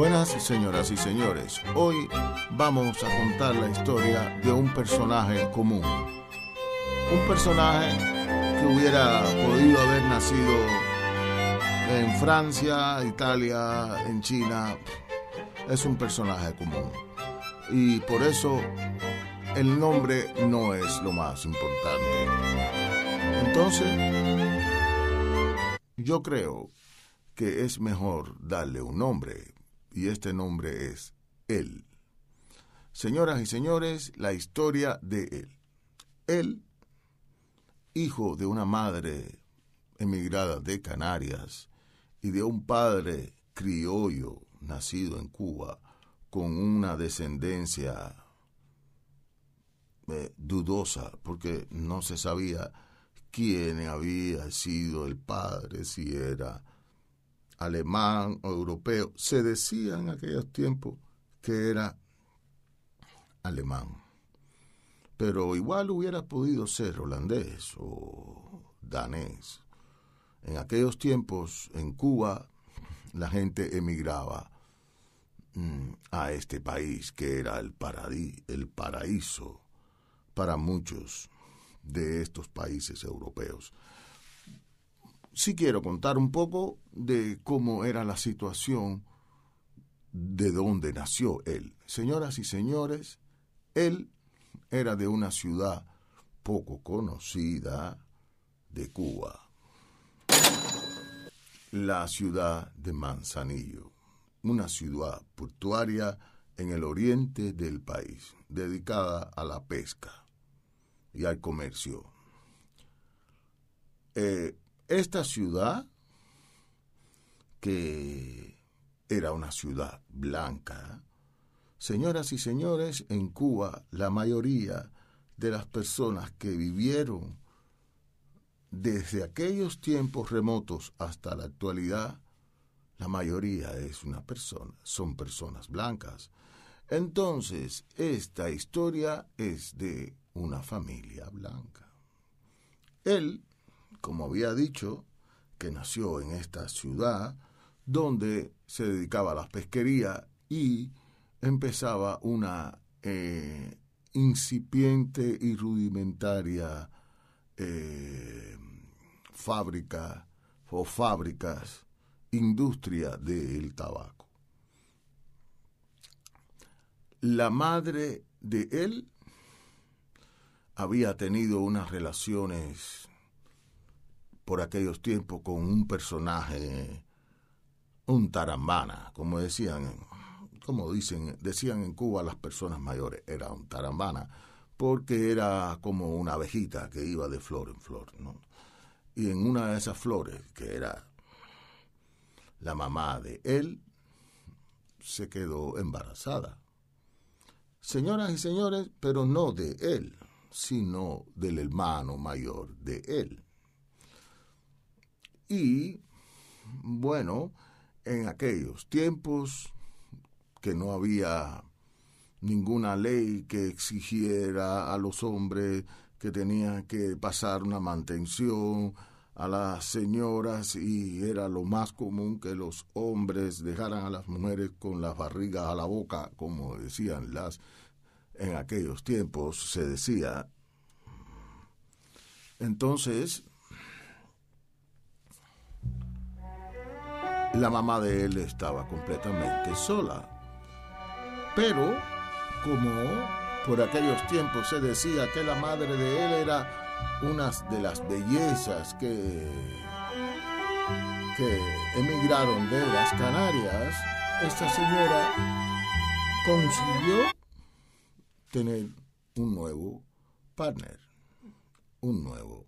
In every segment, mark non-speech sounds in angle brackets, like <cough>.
Buenas señoras y señores, hoy vamos a contar la historia de un personaje común. Un personaje que hubiera podido haber nacido en Francia, Italia, en China. Es un personaje común. Y por eso el nombre no es lo más importante. Entonces, yo creo que es mejor darle un nombre y este nombre es Él. Señoras y señores, la historia de Él. Él, hijo de una madre emigrada de Canarias y de un padre criollo nacido en Cuba con una descendencia eh, dudosa porque no se sabía quién había sido el padre, si era alemán o europeo, se decía en aquellos tiempos que era alemán. Pero igual hubiera podido ser holandés o danés. En aquellos tiempos, en Cuba, la gente emigraba mm, a este país que era el, el paraíso para muchos de estos países europeos sí quiero contar un poco de cómo era la situación de dónde nació él. Señoras y señores, él era de una ciudad poco conocida de Cuba, la ciudad de Manzanillo, una ciudad portuaria en el oriente del país, dedicada a la pesca y al comercio. Eh, esta ciudad, que era una ciudad blanca, señoras y señores, en Cuba la mayoría de las personas que vivieron desde aquellos tiempos remotos hasta la actualidad, la mayoría es una persona, son personas blancas. Entonces, esta historia es de una familia blanca. Él como había dicho, que nació en esta ciudad, donde se dedicaba a la pesquería y empezaba una eh, incipiente y rudimentaria eh, fábrica o fábricas, industria del tabaco. La madre de él había tenido unas relaciones por aquellos tiempos con un personaje, un tarambana, como decían, como dicen, decían en Cuba las personas mayores, era un tarambana, porque era como una abejita que iba de flor en flor. Y en una de esas flores, que era la mamá de él, se quedó embarazada. Señoras y señores, pero no de él, sino del hermano mayor de él. Y bueno, en aquellos tiempos que no había ninguna ley que exigiera a los hombres que tenían que pasar una mantención a las señoras y era lo más común que los hombres dejaran a las mujeres con las barrigas a la boca, como decían las en aquellos tiempos se decía. Entonces, la mamá de él estaba completamente sola. Pero, como por aquellos tiempos se decía que la madre de él era una de las bellezas que, emigraron de las Canarias, esta señora consiguió tener un nuevo partner, un nuevo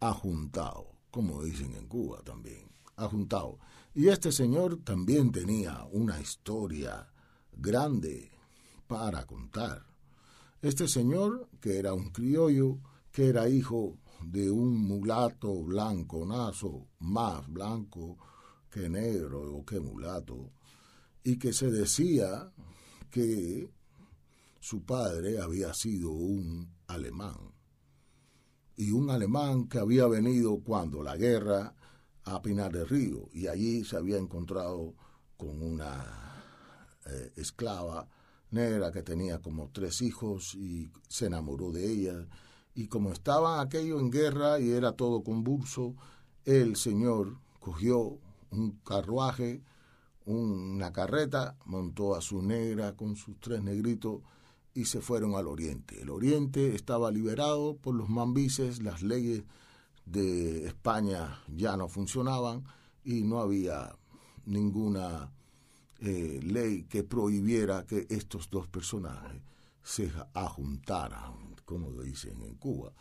ajuntado, como dicen en Cuba también Y este señor también tenía una historia grande para contar. Este señor, que era un criollo, que era hijo de un mulato blanco, nazo, más blanco que negro o que mulato, y que se decía que su padre había sido un alemán, y un alemán que había venido cuando la guerra a Pinar del Río y allí se había encontrado con una eh, esclava negra que tenía como tres hijos y se enamoró de ella. Y como estaba aquello en guerra y era todo convulso, el señor cogió un carruaje, una carreta, montó a su negra con sus tres negritos y se fueron al oriente. El oriente estaba liberado por los mambises, las leyes de España ya no funcionaban y no había ninguna eh, ley que prohibiera que estos dos personajes se ajuntaran, como dicen en Cuba.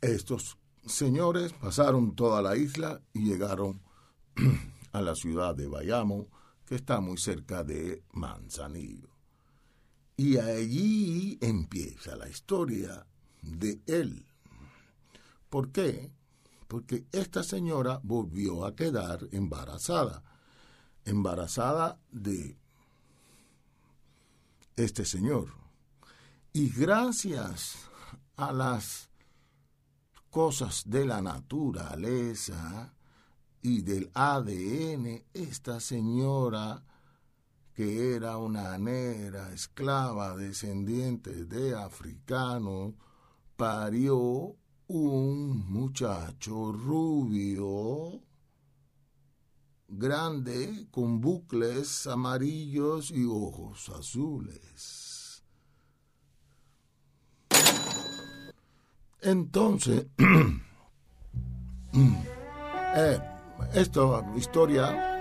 Estos señores pasaron toda la isla y llegaron <clears throat> a la ciudad de Bayamo, que está muy cerca de Manzanillo. Y allí empieza la historia de él. ¿Por qué? Porque esta señora volvió a quedar embarazada embarazada de este señor. Y gracias a las cosas de la naturaleza y del ADN, esta señora, que era una negra esclava descendiente de africanos, parió un muchacho rubio grande con bucles amarillos y ojos azules. Entonces, <clears throat> eh, esta historia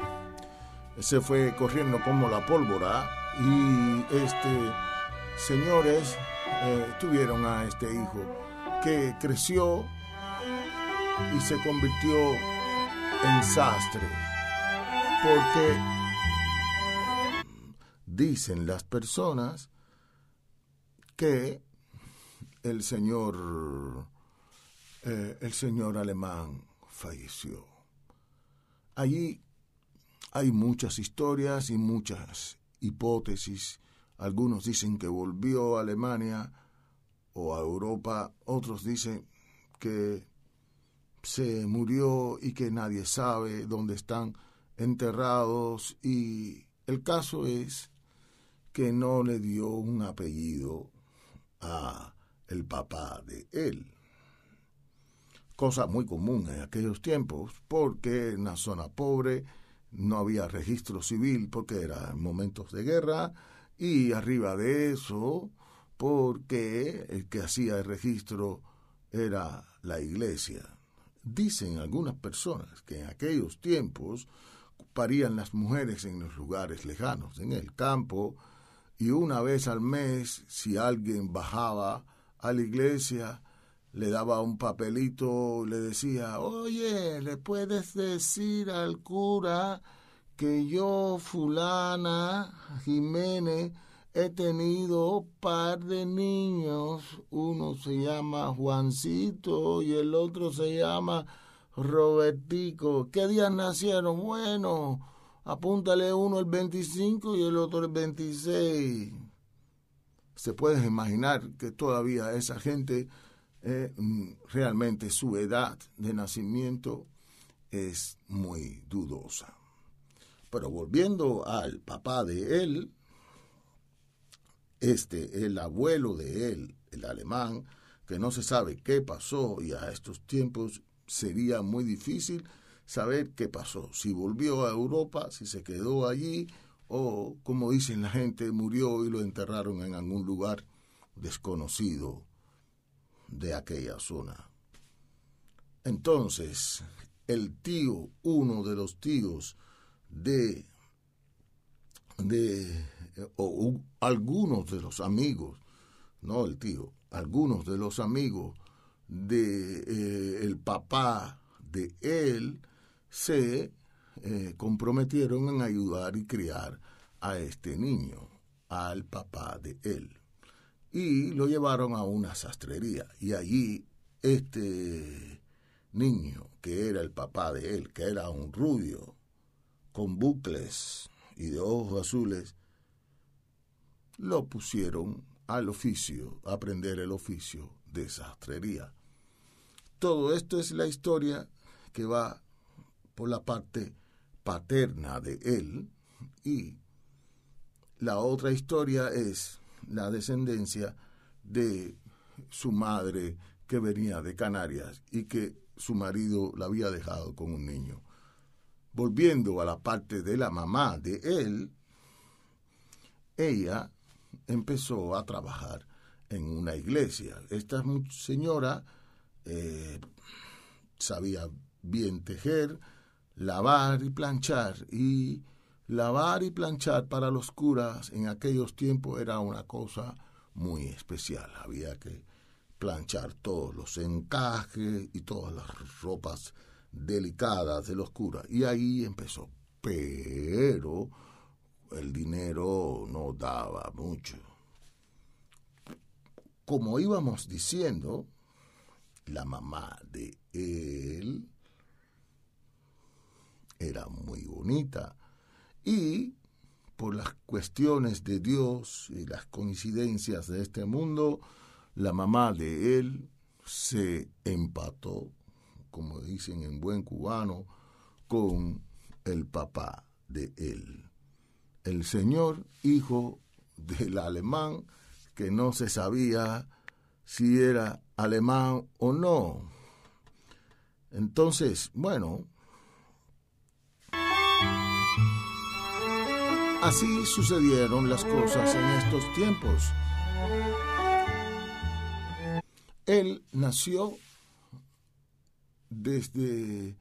se fue corriendo como la pólvora y este señores eh, tuvieron a este hijo que creció y se convirtió en sastre porque dicen las personas que el señor eh, el señor alemán falleció. Allí hay muchas historias y muchas hipótesis. Algunos dicen que volvió a Alemania o a Europa, otros dicen que se murió y que nadie sabe dónde están enterrados y el caso es que no le dio un apellido a el papá de él. Cosa muy común en aquellos tiempos, porque en la zona pobre no había registro civil porque eran momentos de guerra y arriba de eso porque el que hacía el registro era la iglesia. Dicen algunas personas que en aquellos tiempos parían las mujeres en los lugares lejanos, en el campo, y una vez al mes, si alguien bajaba a la iglesia, le daba un papelito, le decía, oye, ¿le puedes decir al cura que yo, fulana, Jiménez, he tenido par de niños, uno se llama Juancito y el otro se llama Robertico, ¿qué días nacieron? Bueno, apúntale uno el 25 y el otro el 26. Se puede imaginar que todavía esa gente, eh, mm, realmente su edad de nacimiento es muy dudosa. Pero volviendo al papá de él, este, el abuelo de él, el alemán, que no se sabe qué pasó y a estos tiempos sería muy difícil saber qué pasó, si volvió a Europa, si se quedó allí o, como dicen la gente, murió y lo enterraron en algún lugar desconocido de aquella zona. Entonces, el tío, uno de los tíos de, de o, algunos de los amigos, no el tío, algunos de los amigos de eh, el papá de él se eh, comprometieron en ayudar y criar a este niño, al papá de él. Y lo llevaron a una sastrería. Y allí este niño, que era el papá de él, que era un rubio, con bucles y de ojos azules, lo pusieron al oficio, a aprender el oficio de sastrería. Todo esto es la historia que va por la parte paterna de él y la otra historia es la descendencia de su madre que venía de Canarias y que su marido la había dejado con un niño. Volviendo a la parte de la mamá de él, ella empezó a trabajar en una iglesia. Esta señora eh, sabía bien tejer, lavar y planchar. Y lavar y planchar para los curas en aquellos tiempos era una cosa muy especial. Había que planchar todos los encajes y todas las ropas delicadas de los curas. Y ahí empezó. Pero el dinero no daba mucho. Como íbamos diciendo, la mamá de él era muy bonita y por las cuestiones de Dios y las coincidencias de este mundo, la mamá de él se empató, como dicen en buen cubano, con el papá de él. El señor, hijo del alemán, que no se sabía si era alemán o no. Entonces, bueno, así sucedieron las cosas en estos tiempos. Él nació desde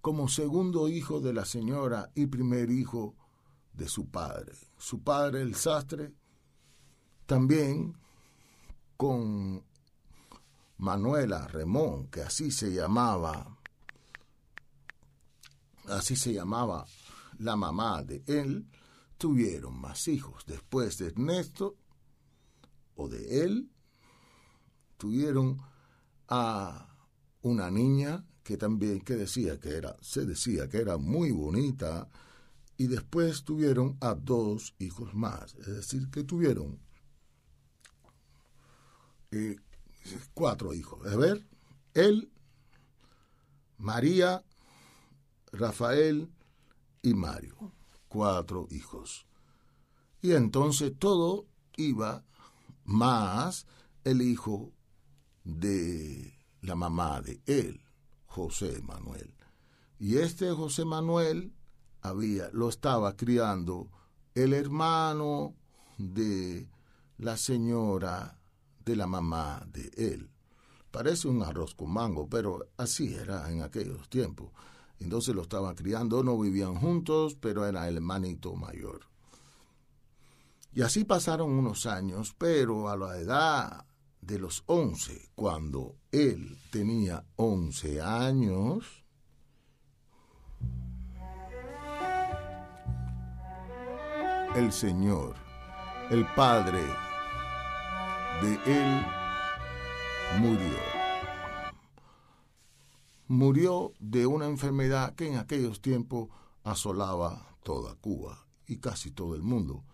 como segundo hijo de la señora y primer hijo de su padre. Su padre, el sastre, también con Manuela Remón, que así se llamaba, así se llamaba la mamá de él, tuvieron más hijos. Después de Ernesto o de él, tuvieron a una niña que también que decía que era, se decía que era muy bonita, y después tuvieron a dos hijos más, es decir, que tuvieron eh, cuatro hijos. A ver, él, María, Rafael y Mario. Cuatro hijos. Y entonces todo iba más el hijo de la mamá de él, José Manuel. Y este José Manuel había, lo estaba criando el hermano de la señora de la mamá de él. Parece un arroz con mango, pero así era en aquellos tiempos. Entonces lo estaban criando, no vivían juntos, pero era el hermanito mayor. Y así pasaron unos años, pero a la edad de los once, cuando él tenía once años, el Señor, el Padre de él murió. Murió de una enfermedad que en aquellos tiempos asolaba toda Cuba y casi todo el mundo,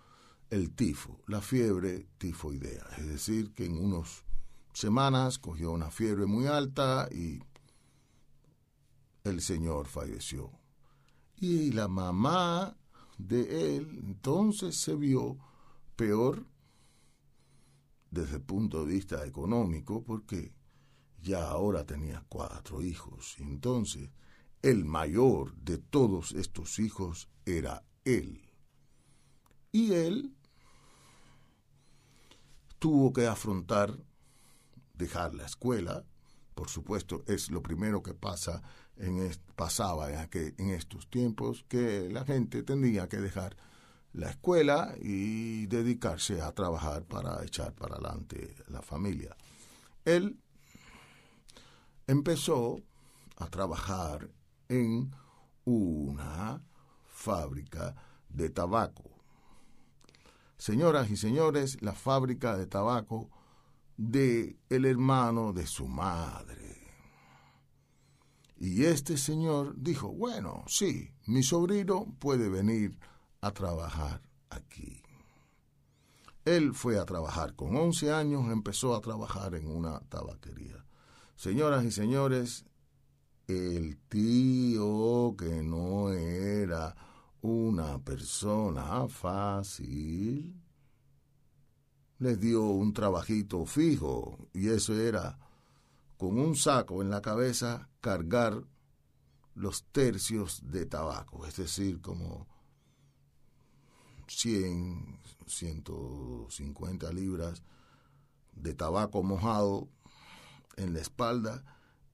el tifo, la fiebre tifoidea. Es decir, que en unas semanas cogió una fiebre muy alta y el señor falleció. Y la mamá de él entonces se vio peor desde el punto de vista económico, porque ya ahora tenía cuatro hijos. Entonces, el mayor de todos estos hijos era él. Y él tuvo que afrontar dejar la escuela, por supuesto, es lo primero que pasa en pasaba en, en estos tiempos, que la gente tendría que dejar la escuela y dedicarse a trabajar para echar para adelante la familia. Él empezó a trabajar en una fábrica de tabaco. Señoras y señores, la fábrica de tabaco de el hermano de su madre. Y este señor dijo, bueno, sí, mi sobrino puede venir a trabajar aquí. Él fue a trabajar con 11 años, empezó a trabajar en una tabaquería. Señoras y señores, el tío que no era una persona fácil, les dio un trabajito fijo y eso era con un saco en la cabeza cargar los tercios de tabaco, es decir, como 100, 150 libras de tabaco mojado en la espalda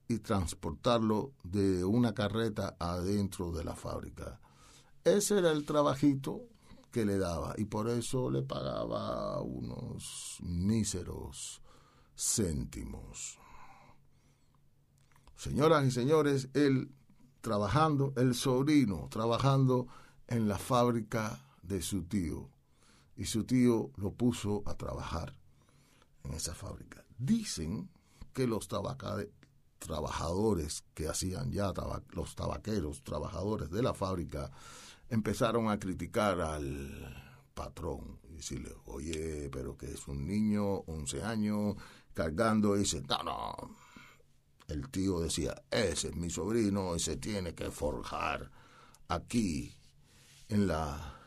y transportarlo de una carreta adentro de la fábrica. Ese era el trabajito que le daba y por eso le pagaba unos míseros céntimos. Señoras y señores, él trabajando, el sobrino trabajando en la fábrica de su tío y su tío lo puso a trabajar en esa fábrica. Dicen que los trabajadores que hacían ya los tabaqueros, trabajadores de la fábrica, empezaron a criticar al patrón y decirle, oye, pero que es un niño, 11 años, cargando, y dice, no, no. El tío decía, ese es mi sobrino y se tiene que forjar aquí, en la,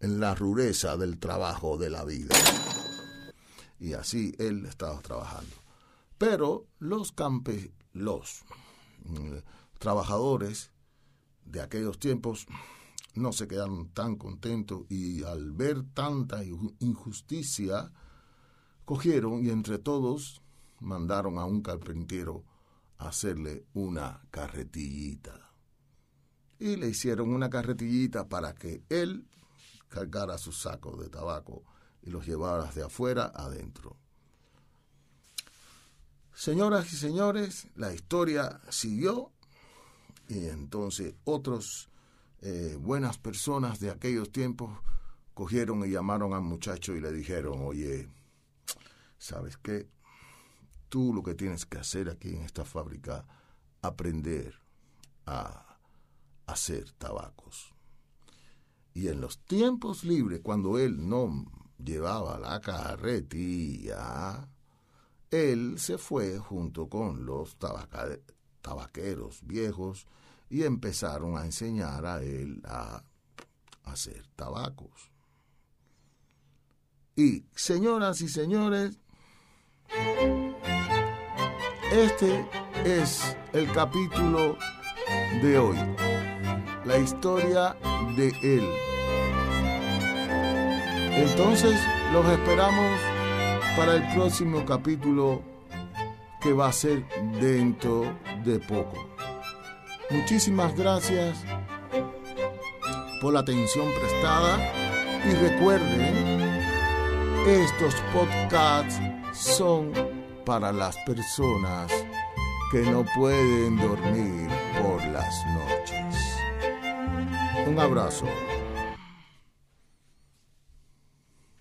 en la rudeza del trabajo de la vida. Y así él estaba trabajando. Pero los campe, los mm, trabajadores de aquellos tiempos no se quedaron tan contentos y al ver tanta injusticia, cogieron y entre todos mandaron a un carpintero hacerle una carretillita. Y le hicieron una carretillita para que él cargara sus sacos de tabaco y los llevara de afuera adentro. Señoras y señores, la historia siguió y entonces otros eh, buenas personas de aquellos tiempos cogieron y llamaron al muchacho y le dijeron, oye, ¿sabes qué? Tú lo que tienes que hacer aquí en esta fábrica, aprender a hacer tabacos. Y en los tiempos libres, cuando él no llevaba la carretilla, él se fue junto con los tabaqueros viejos y empezaron a enseñar a él a hacer tabacos. Y señoras y señores, este es el capítulo de hoy, la historia de él. Entonces los esperamos para el próximo capítulo que va a ser dentro de poco. Muchísimas gracias por la atención prestada y recuerden, estos podcasts son para las personas que no pueden dormir por las noches. Un abrazo.